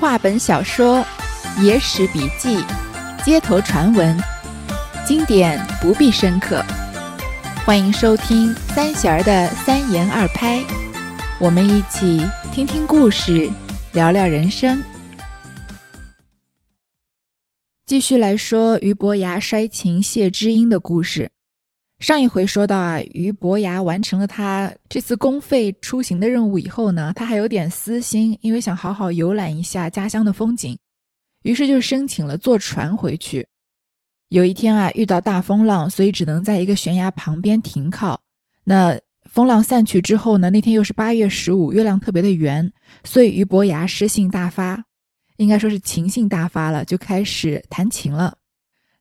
话本小说、野史笔记、街头传闻，经典不必深刻。欢迎收听三弦儿的三言二拍，我们一起听听故事，聊聊人生。继续来说俞伯牙摔琴谢知音的故事。上一回说到啊，俞伯牙完成了他这次公费出行的任务以后呢，他还有点私心，因为想好好游览一下家乡的风景，于是就申请了坐船回去。有一天啊，遇到大风浪，所以只能在一个悬崖旁边停靠。那风浪散去之后呢，那天又是八月十五，月亮特别的圆，所以俞伯牙诗兴大发，应该说是琴兴大发了，就开始弹琴了。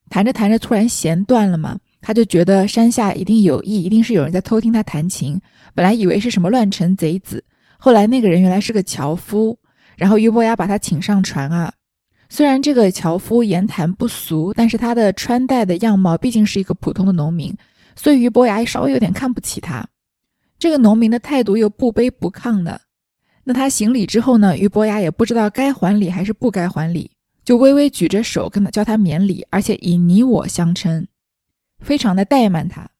弹着弹着，突然弦断了嘛。他就觉得山下一定有意，一定是有人在偷听他弹琴。本来以为是什么乱臣贼子，后来那个人原来是个樵夫。然后俞伯牙把他请上船啊。虽然这个樵夫言谈不俗，但是他的穿戴的样貌毕竟是一个普通的农民，所以俞伯牙稍微有点看不起他。这个农民的态度又不卑不亢的。那他行礼之后呢，俞伯牙也不知道该还礼还是不该还礼，就微微举着手跟他叫他免礼，而且以你我相称。非常的怠慢他，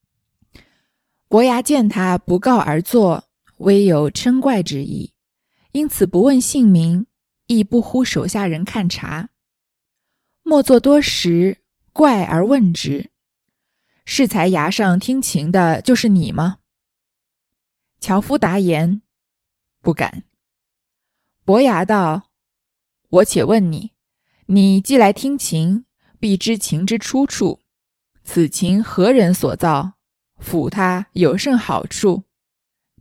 伯牙见他不告而坐，微有嗔怪之意，因此不问姓名，亦不呼手下人看茶。莫作多时，怪而问之：“适才崖上听琴的，就是你吗？”樵夫答言：“不敢。”伯牙道：“我且问你，你既来听琴，必知琴之出处。”此琴何人所造？抚他有甚好处？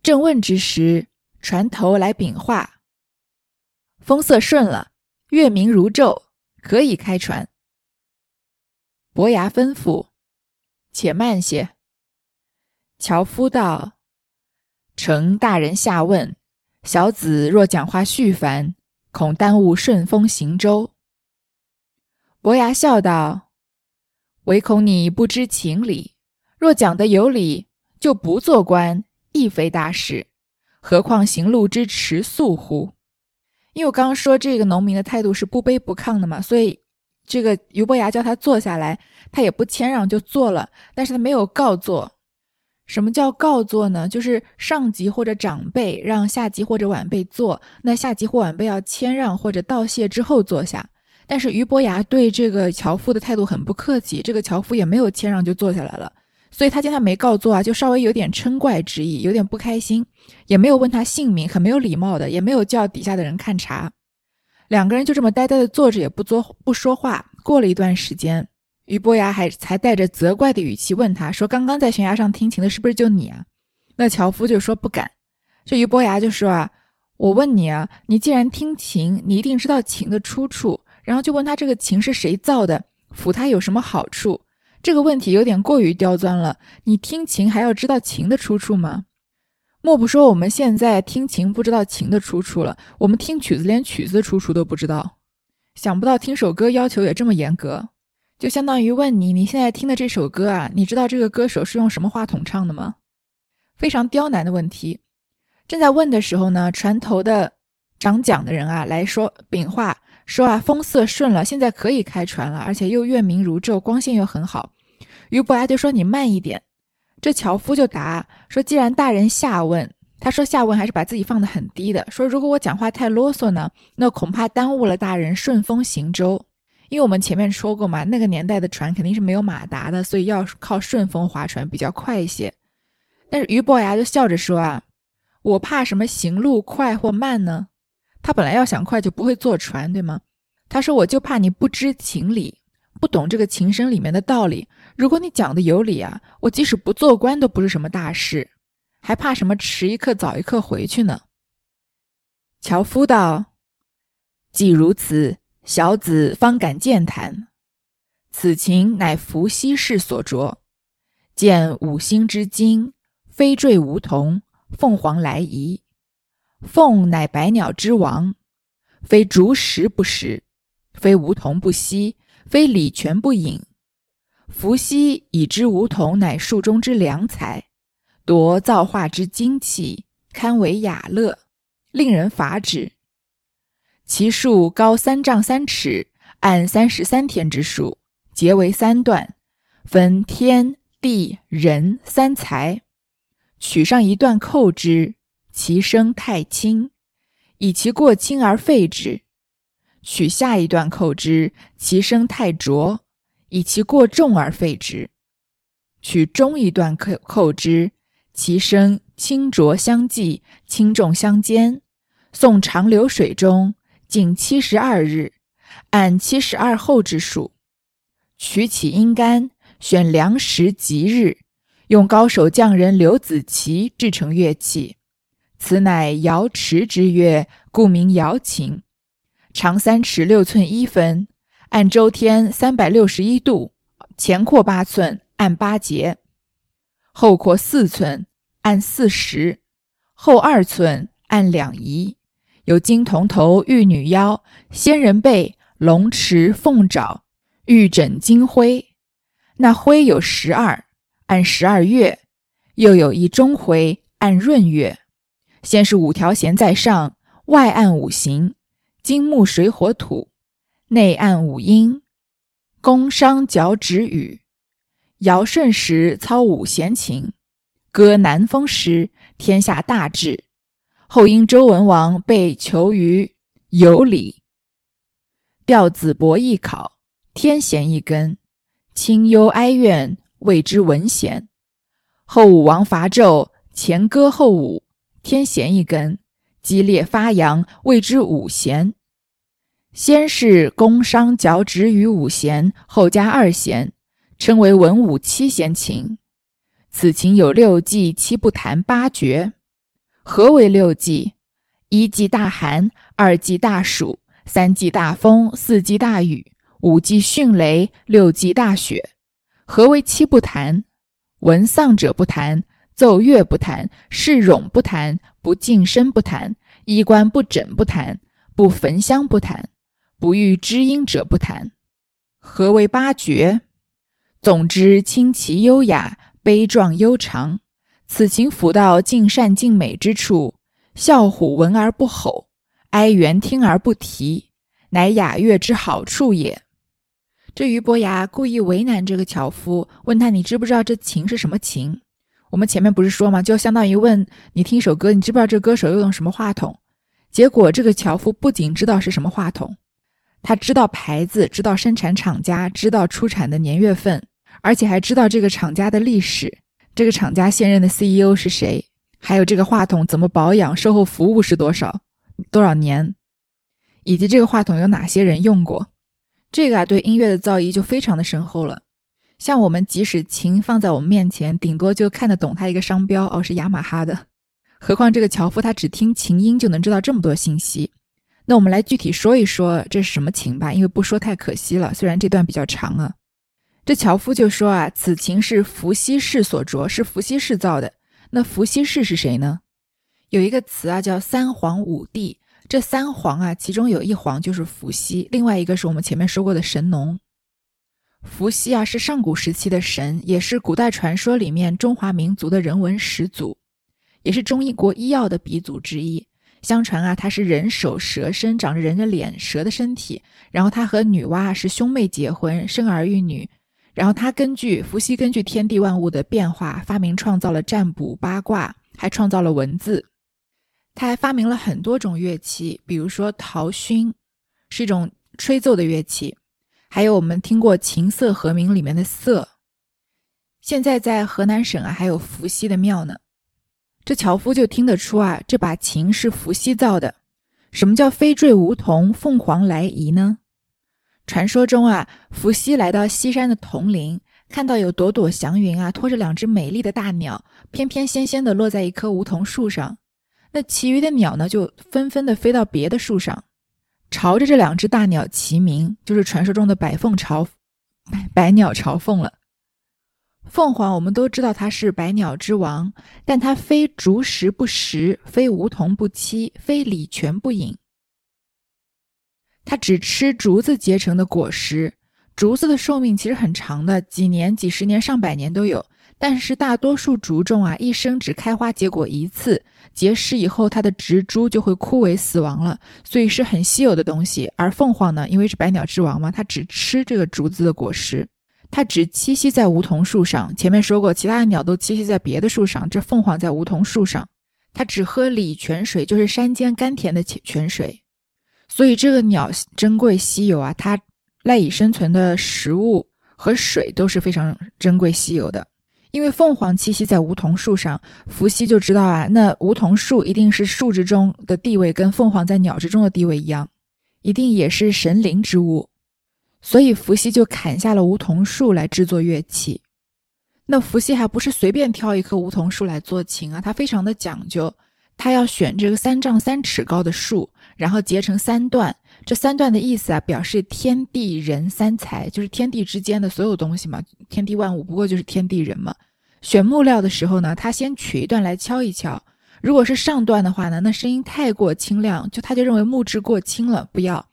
正问之时，船头来禀话：风色顺了，月明如昼，可以开船。伯牙吩咐：且慢些。樵夫道：承大人下问，小子若讲话絮烦，恐耽误顺风行舟。伯牙笑道。唯恐你不知情理，若讲得有理，就不做官，亦非大事。何况行路之迟速乎？因为我刚刚说这个农民的态度是不卑不亢的嘛，所以这个俞伯牙叫他坐下来，他也不谦让就坐了，但是他没有告坐。什么叫告坐呢？就是上级或者长辈让下级或者晚辈坐，那下级或晚辈要谦让或者道谢之后坐下。但是俞伯牙对这个樵夫的态度很不客气，这个樵夫也没有谦让就坐下来了，所以他见他没告坐啊，就稍微有点嗔怪之意，有点不开心，也没有问他姓名，很没有礼貌的，也没有叫底下的人看茶，两个人就这么呆呆的坐着，也不做不说话。过了一段时间，俞伯牙还才带着责怪的语气问他说：“刚刚在悬崖上听琴的是不是就你啊？”那樵夫就说不敢。这俞伯牙就说啊：“我问你啊，你既然听琴，你一定知道琴的出处。”然后就问他这个琴是谁造的，抚它有什么好处？这个问题有点过于刁钻了。你听琴还要知道琴的出处吗？莫不说我们现在听琴不知道琴的出处了，我们听曲子连曲子的出处都不知道。想不到听首歌要求也这么严格，就相当于问你你现在听的这首歌啊，你知道这个歌手是用什么话筒唱的吗？非常刁难的问题。正在问的时候呢，船头的掌桨的人啊来说禀话。说啊，风色顺了，现在可以开船了，而且又月明如昼，光线又很好。俞伯牙就说：“你慢一点。”这樵夫就答说：“既然大人下问，他说下问还是把自己放得很低的。说如果我讲话太啰嗦呢，那恐怕耽误了大人顺风行舟。因为我们前面说过嘛，那个年代的船肯定是没有马达的，所以要靠顺风划船比较快一些。但是俞伯牙就笑着说啊，我怕什么行路快或慢呢？”他本来要想快就不会坐船，对吗？他说：“我就怕你不知情理，不懂这个琴声里面的道理。如果你讲的有理啊，我即使不做官都不是什么大事，还怕什么迟一刻早一刻回去呢？”樵夫道：“既如此，小子方敢健谈。此琴乃伏羲氏所着，见五星之精，飞坠梧桐，凤凰来仪。”凤乃百鸟之王，非竹石不食，非梧桐不吸，非礼泉不饮。伏羲已知梧桐乃树中之良材，夺造化之精气，堪为雅乐，令人伐之。其树高三丈三尺，按三十三天之数，结为三段，分天地人三才。取上一段扣之，其声太轻，以其过轻而废之；取下一段扣之，其声太浊，以其过重而废之；取中一段扣扣之，其声清浊相济，轻重相间。送长流水中。仅七十二日，按七十二候之数，取起阴干，选良时吉日，用高手匠人刘子奇制成乐器。此乃瑶池之月，故名瑶琴。长三尺六寸一分，按周天三百六十一度，前扩八寸，按八节；后扩四寸，按四十；后二寸，按两仪。有金铜头、玉女腰、仙人背、龙池、凤爪、玉枕金辉。那辉有十二，按十二月；又有一中辉，按闰月。先是五条弦在上，外按五行：金木水火土；内按五音：宫商角徵羽。尧舜时操五弦琴，歌南风时，天下大治。后因周文王被囚于有里，调子伯一考，天弦一根，清幽哀怨，谓之文弦。后武王伐纣，前歌后舞，天弦一根，激烈发扬，谓之五弦。先是宫商角徵羽五弦，后加二弦，称为文武七弦琴。此琴有六季、七不弹、八绝。何为六季？一季大寒，二季大暑，三季大风，四季大雨，五季迅雷，六季大雪。何为七不弹？闻丧者不弹，奏乐不弹，视冗不弹，不净身不弹，衣冠不整不弹，不焚香不弹，不遇知音者不弹。何为八绝？总之清奇优雅，悲壮悠长。此情抚到尽善尽美之处，笑虎闻而不吼，哀猿听而不啼，乃雅乐之好处也。这俞伯牙故意为难这个樵夫，问他：“你知不知道这琴是什么琴？”我们前面不是说吗？就相当于问你听一首歌，你知不知道这歌手又用什么话筒？结果这个樵夫不仅知道是什么话筒，他知道牌子，知道生产厂家，知道出产的年月份，而且还知道这个厂家的历史。这个厂家现任的 CEO 是谁？还有这个话筒怎么保养？售后服务是多少？多少年？以及这个话筒有哪些人用过？这个啊，对音乐的造诣就非常的深厚了。像我们即使琴放在我们面前，顶多就看得懂它一个商标哦，是雅马哈的。何况这个樵夫他只听琴音就能知道这么多信息。那我们来具体说一说这是什么琴吧，因为不说太可惜了。虽然这段比较长啊。这樵夫就说啊，此琴是伏羲氏所着，是伏羲氏造的。那伏羲氏是谁呢？有一个词啊，叫三皇五帝。这三皇啊，其中有一皇就是伏羲，另外一个是我们前面说过的神农。伏羲啊，是上古时期的神，也是古代传说里面中华民族的人文始祖，也是中医国医药的鼻祖之一。相传啊，他是人首蛇身，长着人的脸，蛇的身体。然后他和女娲是兄妹结婚，生儿育女。然后他根据伏羲根据天地万物的变化，发明创造了占卜八卦，还创造了文字。他还发明了很多种乐器，比如说陶埙，是一种吹奏的乐器。还有我们听过琴瑟和鸣里面的瑟。现在在河南省啊，还有伏羲的庙呢。这樵夫就听得出啊，这把琴是伏羲造的。什么叫飞坠梧桐，凤凰来仪呢？传说中啊，伏羲来到西山的桐林，看到有朵朵祥云啊，拖着两只美丽的大鸟，翩翩跹跹的落在一棵梧桐树上。那其余的鸟呢，就纷纷的飞到别的树上，朝着这两只大鸟齐鸣，就是传说中的百凤朝百百鸟朝凤了。凤凰我们都知道它是百鸟之王，但它非竹食不食，非梧桐不栖，非礼泉不饮。它只吃竹子结成的果实，竹子的寿命其实很长的，几年、几十年、上百年都有。但是大多数竹种啊，一生只开花结果一次，结实以后它的植株就会枯萎死亡了，所以是很稀有的东西。而凤凰呢，因为是百鸟之王嘛，它只吃这个竹子的果实，它只栖息在梧桐树上。前面说过，其他的鸟都栖息在别的树上，这凤凰在梧桐树上，它只喝礼泉水，就是山间甘甜的泉泉水。所以这个鸟珍贵稀有啊，它赖以生存的食物和水都是非常珍贵稀有的。因为凤凰栖息在梧桐树上，伏羲就知道啊，那梧桐树一定是树之中的地位跟凤凰在鸟之中的地位一样，一定也是神灵之物，所以伏羲就砍下了梧桐树来制作乐器。那伏羲还不是随便挑一棵梧桐树来做琴啊，他非常的讲究，他要选这个三丈三尺高的树，然后截成三段。这三段的意思啊，表示天地人三才，就是天地之间的所有东西嘛。天地万物不过就是天地人嘛。选木料的时候呢，他先取一段来敲一敲。如果是上段的话呢，那声音太过清亮，就他就认为木质过轻了，不要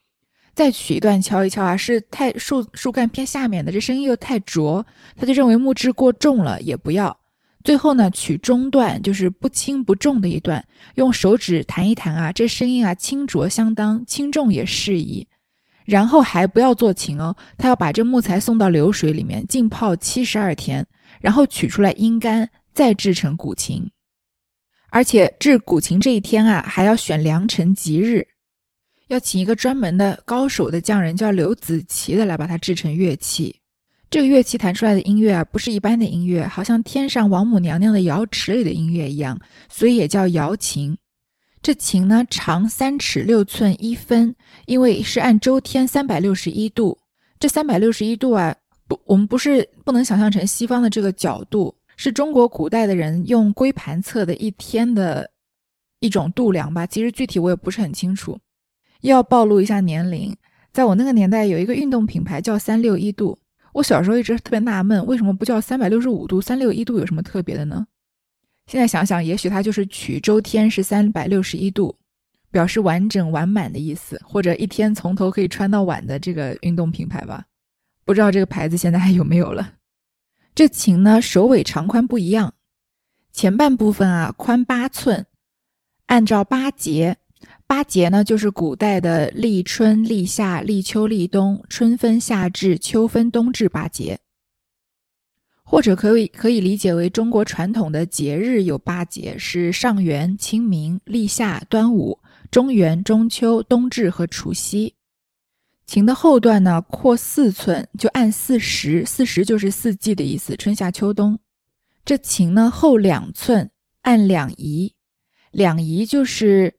再取一段敲一敲啊。是太树树干偏下面的，这声音又太浊，他就认为木质过重了，也不要。最后呢，取中段，就是不轻不重的一段，用手指弹一弹啊，这声音啊轻浊相当，轻重也适宜。然后还不要做琴哦，他要把这木材送到流水里面浸泡七十二天，然后取出来阴干，再制成古琴。而且制古琴这一天啊，还要选良辰吉日，要请一个专门的高手的匠人，叫刘子琪的来把它制成乐器。这个乐器弹出来的音乐啊，不是一般的音乐，好像天上王母娘娘的瑶池里的音乐一样，所以也叫瑶琴。这琴呢，长三尺六寸一分，因为是按周天三百六十一度。这三百六十一度啊，不，我们不是不能想象成西方的这个角度，是中国古代的人用龟盘测的一天的一种度量吧。其实具体我也不是很清楚。要暴露一下年龄，在我那个年代，有一个运动品牌叫三六一度。我小时候一直特别纳闷，为什么不叫三百六十五度？三六一度有什么特别的呢？现在想想，也许它就是取周天是三百六十一度，表示完整完满的意思，或者一天从头可以穿到晚的这个运动品牌吧。不知道这个牌子现在还有没有了。这琴呢，首尾长宽不一样，前半部分啊宽八寸，按照八节。八节呢，就是古代的立春、立夏、立秋、立冬，春分、夏至、秋分、冬至八节，或者可以可以理解为中国传统的节日有八节，是上元、清明、立夏、端午、中元、中秋、冬至和除夕。琴的后段呢扩四寸，就按四时，四时就是四季的意思，春夏秋冬。这琴呢后两寸，按两仪，两仪就是。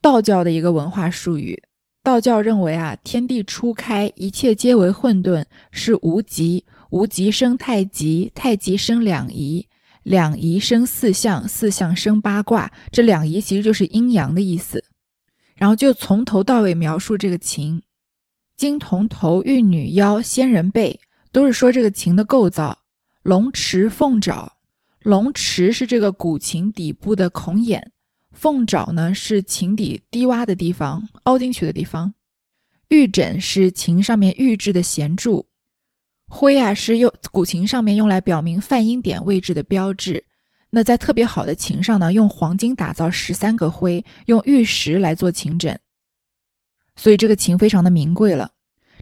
道教的一个文化术语，道教认为啊，天地初开，一切皆为混沌，是无极，无极生太极，太极生两仪，两仪生四象，四象生八卦。这两仪其实就是阴阳的意思。然后就从头到尾描述这个琴，金铜头，玉女腰，仙人背，都是说这个琴的构造。龙池凤爪，龙池是这个古琴底部的孔眼。凤爪呢是琴底低洼的地方，凹进去的地方。玉枕是琴上面玉制的弦柱。徽啊是用古琴上面用来表明泛音点位置的标志。那在特别好的琴上呢，用黄金打造十三个徽，用玉石来做琴枕。所以这个琴非常的名贵了。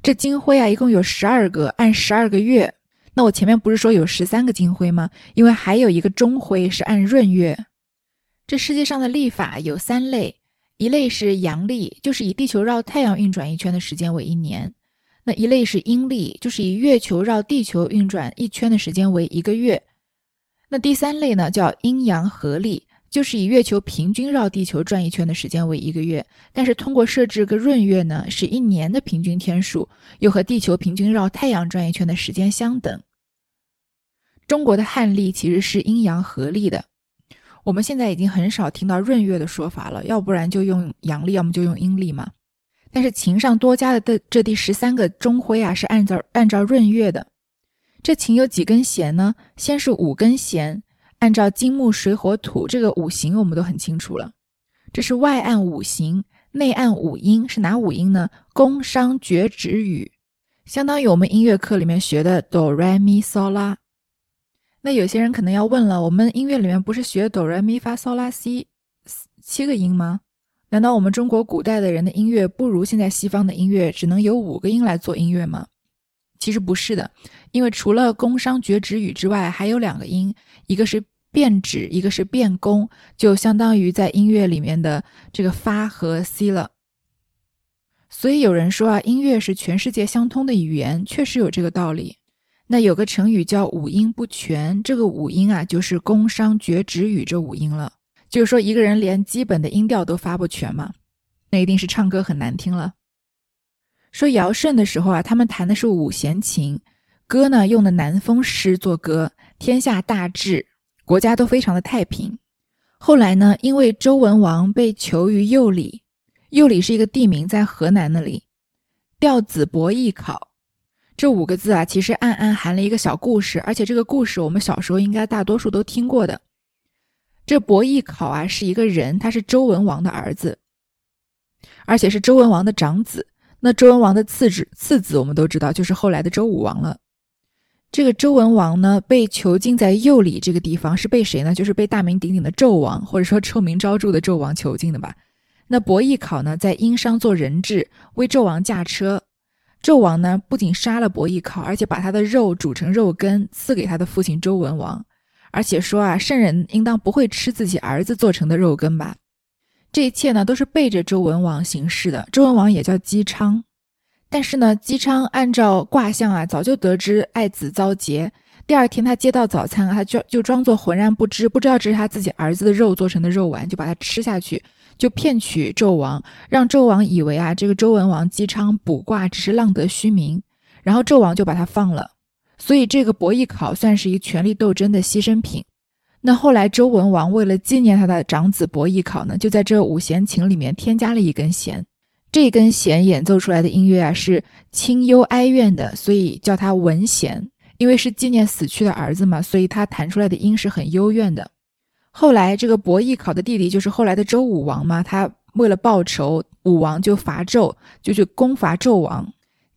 这金徽啊一共有十二个，按十二个月。那我前面不是说有十三个金徽吗？因为还有一个中徽是按闰月。这世界上的历法有三类，一类是阳历，就是以地球绕太阳运转一圈的时间为一年；那一类是阴历，就是以月球绕地球运转一圈的时间为一个月；那第三类呢叫阴阳合历，就是以月球平均绕地球转一圈的时间为一个月，但是通过设置个闰月呢，使一年的平均天数又和地球平均绕太阳转一圈的时间相等。中国的汉历其实是阴阳合历的。我们现在已经很少听到闰月的说法了，要不然就用阳历，要么就用阴历嘛。但是琴上多加的这这第十三个中徽啊，是按照按照闰月的。这琴有几根弦呢？先是五根弦，按照金木水火土这个五行，我们都很清楚了。这是外按五行，内按五音，是哪五音呢？宫商角徵羽。相当于我们音乐课里面学的哆来咪嗦啦。那有些人可能要问了，我们音乐里面不是学哆来咪发嗦拉西七个音吗？难道我们中国古代的人的音乐不如现在西方的音乐只能有五个音来做音乐吗？其实不是的，因为除了宫商角徵羽之外，还有两个音，一个是变指，一个是变宫，就相当于在音乐里面的这个发和 c 了。所以有人说啊，音乐是全世界相通的语言，确实有这个道理。那有个成语叫五音不全，这个五音啊，就是宫商角徵羽这五音了。就是说一个人连基本的音调都发不全嘛，那一定是唱歌很难听了。说尧舜的时候啊，他们弹的是五弦琴，歌呢用的南风诗作歌，天下大治，国家都非常的太平。后来呢，因为周文王被囚于右里。右里是一个地名，在河南那里。调子伯邑考，这五个字啊，其实暗暗含了一个小故事，而且这个故事我们小时候应该大多数都听过的。这伯邑考啊，是一个人，他是周文王的儿子，而且是周文王的长子。那周文王的次子，次子我们都知道，就是后来的周武王了。这个周文王呢，被囚禁在右里这个地方，是被谁呢？就是被大名鼎鼎的纣王，或者说臭名昭著的纣王囚禁的吧。那伯邑考呢，在殷商做人质，为纣王驾车。纣王呢，不仅杀了伯邑考，而且把他的肉煮成肉羹，赐给他的父亲周文王。而且说啊，圣人应当不会吃自己儿子做成的肉羹吧？这一切呢，都是背着周文王行事的。周文王也叫姬昌，但是呢，姬昌按照卦象啊，早就得知爱子遭劫。第二天他接到早餐啊，他就就装作浑然不知，不知道这是他自己儿子的肉做成的肉丸，就把它吃下去。就骗取纣王，让纣王以为啊，这个周文王姬昌卜卦只是浪得虚名，然后纣王就把他放了。所以这个伯邑考算是一权力斗争的牺牲品。那后来周文王为了纪念他的长子伯邑考呢，就在这五弦琴里面添加了一根弦。这根弦演奏出来的音乐啊是清幽哀怨的，所以叫它文弦。因为是纪念死去的儿子嘛，所以他弹出来的音是很幽怨的。后来，这个伯邑考的弟弟就是后来的周武王嘛。他为了报仇，武王就伐纣，就去攻伐纣王。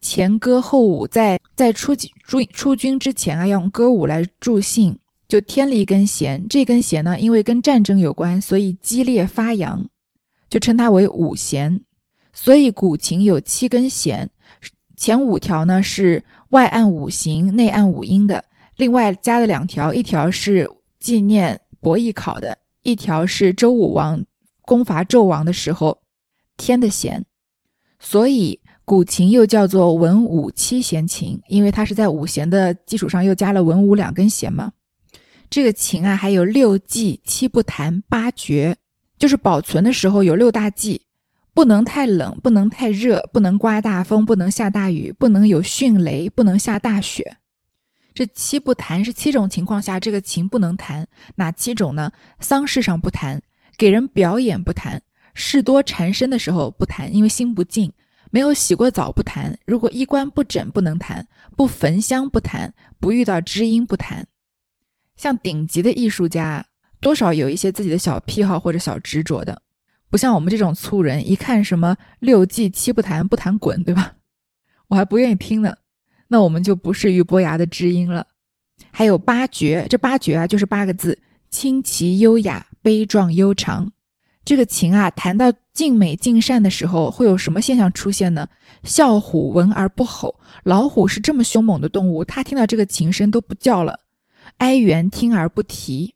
前歌后舞，在在出出出军之前啊，要用歌舞来助兴，就添了一根弦。这根弦呢，因为跟战争有关，所以激烈发扬，就称它为五弦。所以古琴有七根弦，前五条呢是外按五行，内按五音的，另外加了两条，一条是纪念。伯邑考的一条是周武王攻伐纣王的时候添的弦，所以古琴又叫做文武七弦琴，因为它是在五弦的基础上又加了文武两根弦嘛。这个琴啊，还有六忌、七不弹、八绝，就是保存的时候有六大忌：不能太冷，不能太热，不能刮大风，不能下大雨，不能有迅雷，不能下大雪。这七不弹是七种情况下这个琴不能弹，哪七种呢？丧事上不弹，给人表演不弹，事多缠身的时候不弹，因为心不静；没有洗过澡不弹，如果衣冠不整不能弹，不焚香不弹，不遇到知音不弹。像顶级的艺术家，多少有一些自己的小癖好或者小执着的，不像我们这种粗人，一看什么六忌七不弹，不弹滚，对吧？我还不愿意听呢。那我们就不是俞伯牙的知音了。还有八绝，这八绝啊，就是八个字：清奇优雅、悲壮悠长。这个琴啊，弹到静美静善的时候，会有什么现象出现呢？笑虎闻而不吼，老虎是这么凶猛的动物，它听到这个琴声都不叫了。哀猿听而不啼。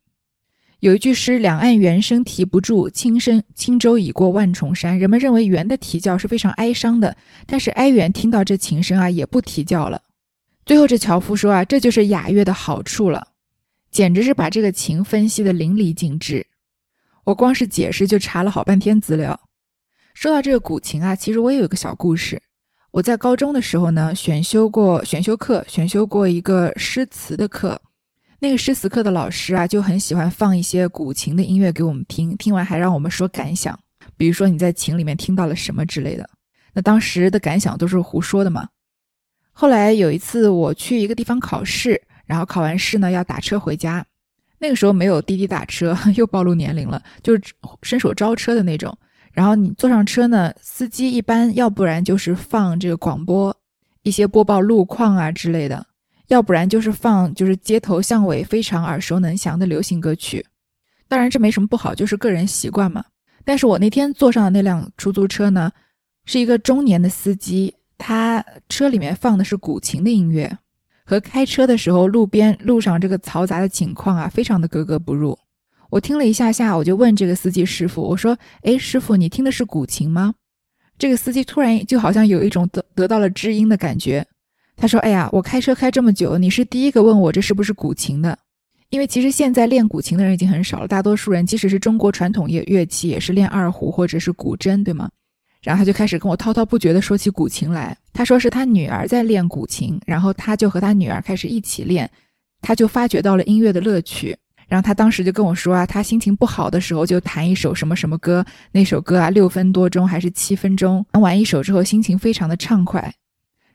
有一句诗：“两岸猿声啼不住，轻声轻舟已过万重山。”人们认为猿的啼叫是非常哀伤的，但是哀猿听到这琴声啊，也不啼叫了。最后这樵夫说啊，这就是雅乐的好处了，简直是把这个琴分析的淋漓尽致。我光是解释就查了好半天资料。说到这个古琴啊，其实我也有个小故事。我在高中的时候呢，选修过选修课，选修过一个诗词的课。那个诗词课的老师啊，就很喜欢放一些古琴的音乐给我们听，听完还让我们说感想，比如说你在琴里面听到了什么之类的。那当时的感想都是胡说的嘛。后来有一次我去一个地方考试，然后考完试呢要打车回家，那个时候没有滴滴打车，又暴露年龄了，就是伸手招车的那种。然后你坐上车呢，司机一般要不然就是放这个广播。一些播报路况啊之类的，要不然就是放就是街头巷尾非常耳熟能详的流行歌曲。当然这没什么不好，就是个人习惯嘛。但是我那天坐上的那辆出租车呢，是一个中年的司机，他车里面放的是古琴的音乐，和开车的时候路边路上这个嘈杂的情况啊，非常的格格不入。我听了一下下，我就问这个司机师傅，我说：“哎，师傅，你听的是古琴吗？”这个司机突然就好像有一种得得到了知音的感觉，他说：“哎呀，我开车开这么久，你是第一个问我这是不是古琴的。”因为其实现在练古琴的人已经很少了，大多数人即使是中国传统乐乐器，也是练二胡或者是古筝，对吗？然后他就开始跟我滔滔不绝地说起古琴来。他说是他女儿在练古琴，然后他就和他女儿开始一起练，他就发觉到了音乐的乐趣。然后他当时就跟我说啊，他心情不好的时候就弹一首什么什么歌，那首歌啊六分多钟还是七分钟，弹完一首之后心情非常的畅快，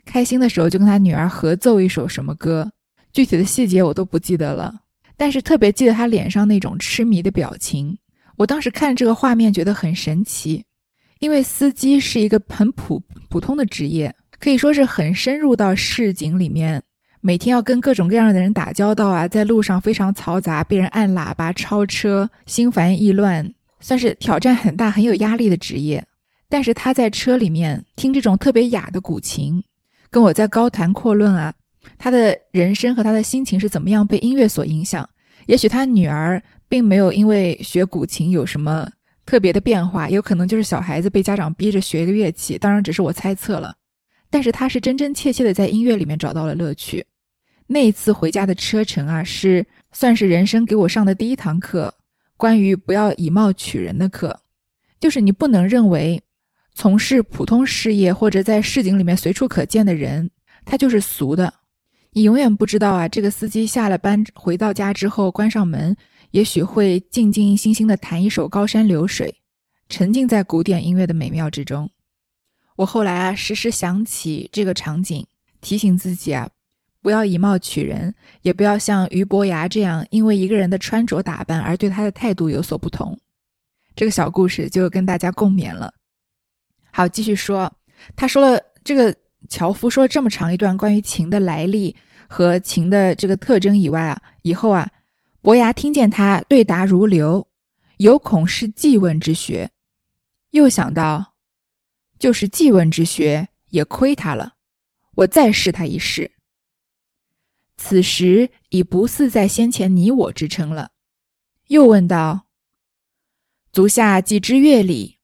开心的时候就跟他女儿合奏一首什么歌，具体的细节我都不记得了。但是特别记得他脸上那种痴迷的表情，我当时看这个画面觉得很神奇，因为司机是一个很普普通的职业，可以说是很深入到市井里面，每天要跟各种各样的人打交道啊，在路上非常嘈杂，被人按喇叭、超车，心烦意乱，算是挑战很大、很有压力的职业。但是他在车里面听这种特别雅的古琴，跟我在高谈阔论啊。他的人生和他的心情是怎么样被音乐所影响？也许他女儿并没有因为学古琴有什么特别的变化，有可能就是小孩子被家长逼着学一个乐器，当然只是我猜测了。但是他是真真切切的在音乐里面找到了乐趣。那一次回家的车程啊，是算是人生给我上的第一堂课，关于不要以貌取人的课，就是你不能认为从事普通事业或者在市井里面随处可见的人，他就是俗的。你永远不知道啊，这个司机下了班回到家之后，关上门，也许会静静心心的弹一首《高山流水》，沉浸在古典音乐的美妙之中。我后来啊，时时想起这个场景，提醒自己啊，不要以貌取人，也不要像俞伯牙这样，因为一个人的穿着打扮而对他的态度有所不同。这个小故事就跟大家共勉了。好，继续说，他说了这个。樵夫说了这么长一段关于琴的来历和琴的这个特征以外啊，以后啊，伯牙听见他对答如流，有恐是记问之学，又想到，就是记问之学也亏他了，我再试他一试。此时已不似在先前你我之称了，又问道：“足下既知乐理，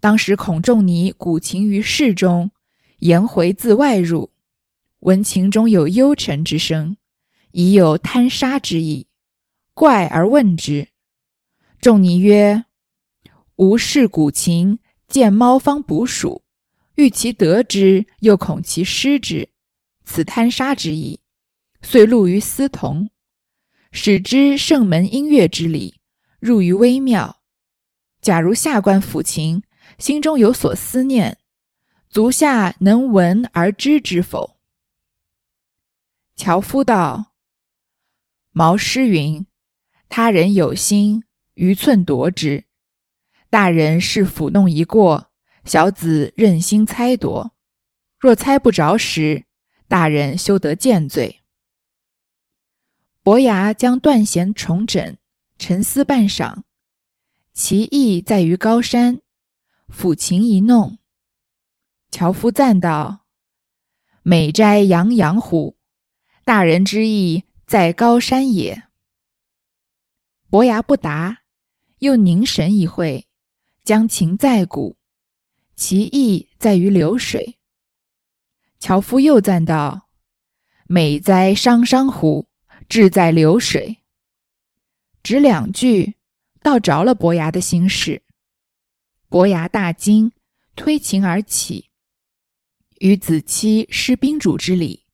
当时孔仲尼鼓琴于室中。”颜回自外入，闻琴中有幽沉之声，已有贪杀之意，怪而问之。仲尼曰：“吾视古琴，见猫方捕鼠，欲其得之，又恐其失之，此贪杀之意，遂录于司同，使之圣门音乐之理，入于微妙。假如下官抚琴，心中有所思念。”足下能闻而知之否？樵夫道：“毛诗云：‘他人有心，愚寸夺之；大人是抚弄一过，小子任心猜夺。若猜不着时，大人休得见罪。’”伯牙将断弦重整，沉思半晌，其意在于高山，抚琴一弄。樵夫赞道：“美哉洋洋乎！大人之意在高山也。”伯牙不答，又凝神一会，将琴再鼓，其意在于流水。樵夫又赞道：“美哉商商乎！志在流水。”只两句，道着了伯牙的心事。伯牙大惊，推琴而起。与子期施宾主之礼，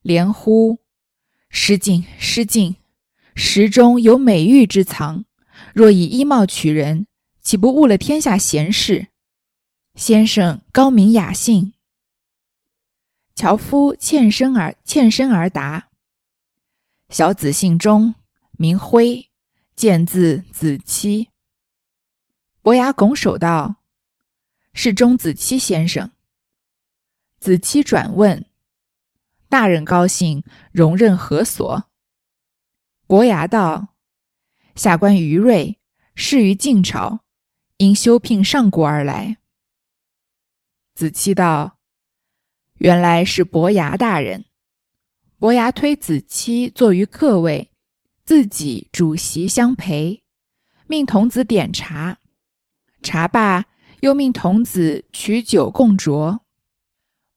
连呼：“失敬失敬！石中有美玉之藏，若以衣帽取人，岂不误了天下贤士？先生高明雅兴。”樵夫欠身而欠身而答：“小子姓钟，名辉，见字子期。”伯牙拱手道：“是钟子期先生。”子期转问：“大人高兴，容任何所？”伯牙道：“下官于瑞，仕于晋朝，因修聘上国而来。”子期道：“原来是伯牙大人。”伯牙推子期坐于客位，自己主席相陪，命童子点茶。茶罢，又命童子取酒共酌。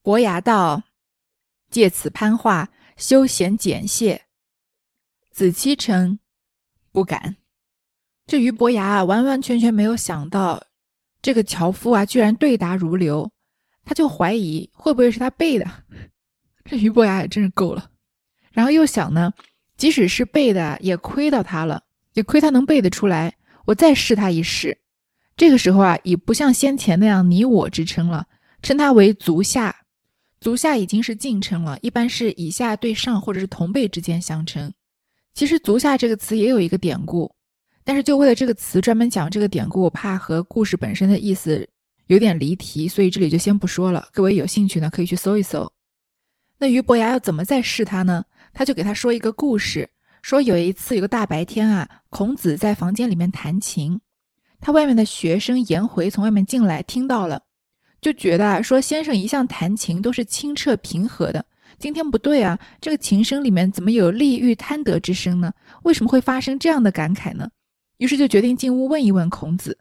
伯牙道：“借此攀话，休闲简谢。”子期称：“不敢。”这俞伯牙啊，完完全全没有想到，这个樵夫啊，居然对答如流。他就怀疑会不会是他背的。这俞伯牙也真是够了。然后又想呢，即使是背的，也亏到他了，也亏他能背得出来。我再试他一试。这个时候啊，已不像先前那样你我之称了，称他为足下。足下已经是敬称了，一般是以下对上或者是同辈之间相称。其实足下这个词也有一个典故，但是就为了这个词专门讲这个典故，我怕和故事本身的意思有点离题，所以这里就先不说了。各位有兴趣呢，可以去搜一搜。那俞伯牙要怎么再试他呢？他就给他说一个故事，说有一次有个大白天啊，孔子在房间里面弹琴，他外面的学生颜回从外面进来听到了，就觉得啊，说先生一向弹琴都是清澈平和的，今天不对啊，这个琴声里面怎么有利欲贪得之声呢？为什么会发生这样的感慨呢？于是就决定进屋问一问孔子。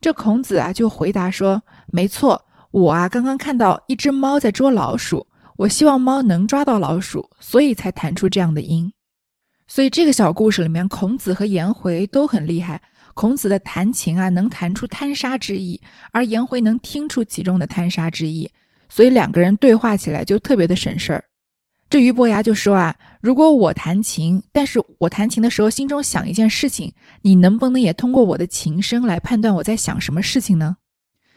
这孔子啊就回答说：“没错，我啊刚刚看到一只猫在捉老鼠。”我希望猫能抓到老鼠，所以才弹出这样的音。所以这个小故事里面，孔子和颜回都很厉害。孔子的弹琴啊，能弹出贪杀之意，而颜回能听出其中的贪杀之意，所以两个人对话起来就特别的省事儿。这俞伯牙就说啊，如果我弹琴，但是我弹琴的时候心中想一件事情，你能不能也通过我的琴声来判断我在想什么事情呢？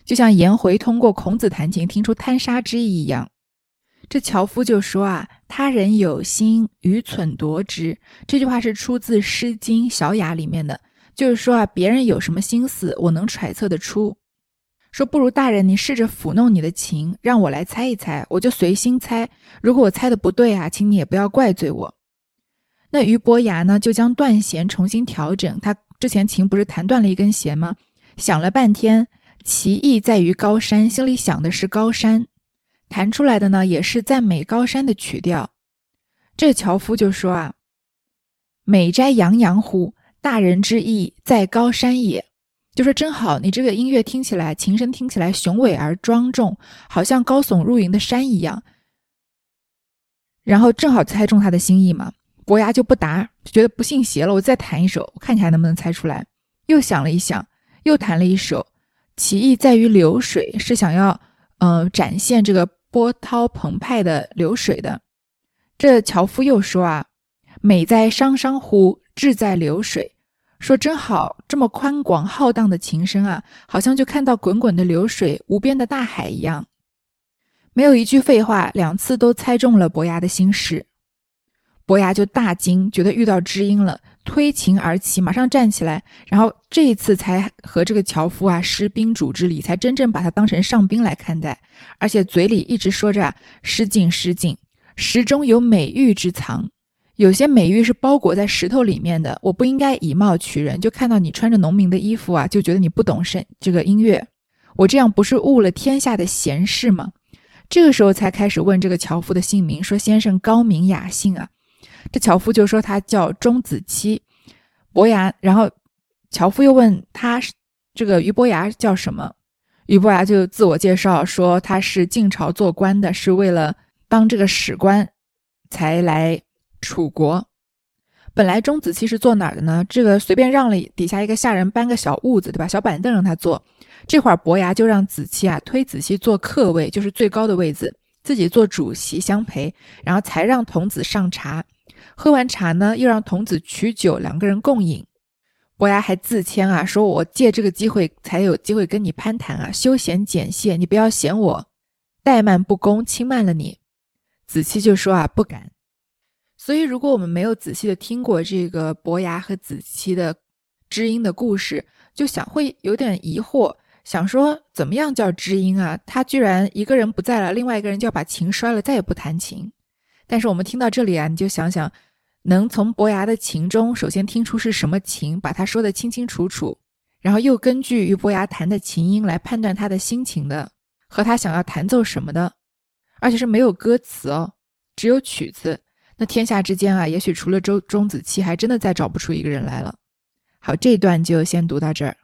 就像颜回通过孔子弹琴听出贪杀之意一样。这樵夫就说啊：“他人有心，愚蠢夺之。”这句话是出自《诗经·小雅》里面的，就是说啊，别人有什么心思，我能揣测得出。说不如大人，你试着抚弄你的琴，让我来猜一猜，我就随心猜。如果我猜的不对啊，请你也不要怪罪我。那俞伯牙呢，就将断弦重新调整。他之前琴不是弹断了一根弦吗？想了半天，其意在于高山，心里想的是高山。弹出来的呢，也是赞美高山的曲调。这樵夫就说啊：“美哉洋洋乎！大人之意在高山也。”就说真好，你这个音乐听起来，琴声听起来雄伟而庄重，好像高耸入云的山一样。然后正好猜中他的心意嘛。伯牙就不答，就觉得不信邪了。我再弹一首，我看你还能不能猜出来？又想了一想，又弹了一首。其意在于流水，是想要呃展现这个。波涛澎湃的流水的，这樵夫又说啊：“美在商商乎，志在流水。”说真好，这么宽广浩荡的琴声啊，好像就看到滚滚的流水、无边的大海一样。没有一句废话，两次都猜中了伯牙的心事。伯牙就大惊，觉得遇到知音了，推琴而起，马上站起来，然后这一次才和这个樵夫啊施宾主之礼，才真正把他当成上宾来看待，而且嘴里一直说着“失敬失敬”，石中有美玉之藏，有些美玉是包裹在石头里面的，我不应该以貌取人，就看到你穿着农民的衣服啊，就觉得你不懂声这个音乐，我这样不是误了天下的贤士吗？这个时候才开始问这个樵夫的姓名，说先生高明雅姓啊。这樵夫就说他叫钟子期，伯牙，然后樵夫又问他这个俞伯牙叫什么，俞伯牙就自我介绍说他是晋朝做官的，是为了当这个史官才来楚国。本来钟子期是坐哪儿的呢？这个随便让了底下一个下人搬个小屋子，对吧？小板凳让他坐。这会儿伯牙就让子期啊推子期坐客位，就是最高的位子，自己做主席相陪，然后才让童子上茶。喝完茶呢，又让童子取酒，两个人共饮。伯牙还自谦啊，说我借这个机会才有机会跟你攀谈啊，休闲简谢，你不要嫌我怠慢不恭，轻慢了你。子期就说啊，不敢。所以，如果我们没有仔细的听过这个伯牙和子期的知音的故事，就想会有点疑惑，想说怎么样叫知音啊？他居然一个人不在了，另外一个人就要把琴摔了，再也不弹琴。但是我们听到这里啊，你就想想，能从伯牙的琴中首先听出是什么琴，把他说的清清楚楚，然后又根据与伯牙弹的琴音来判断他的心情的，和他想要弹奏什么的，而且是没有歌词哦，只有曲子。那天下之间啊，也许除了周钟子期，还真的再找不出一个人来了。好，这一段就先读到这儿。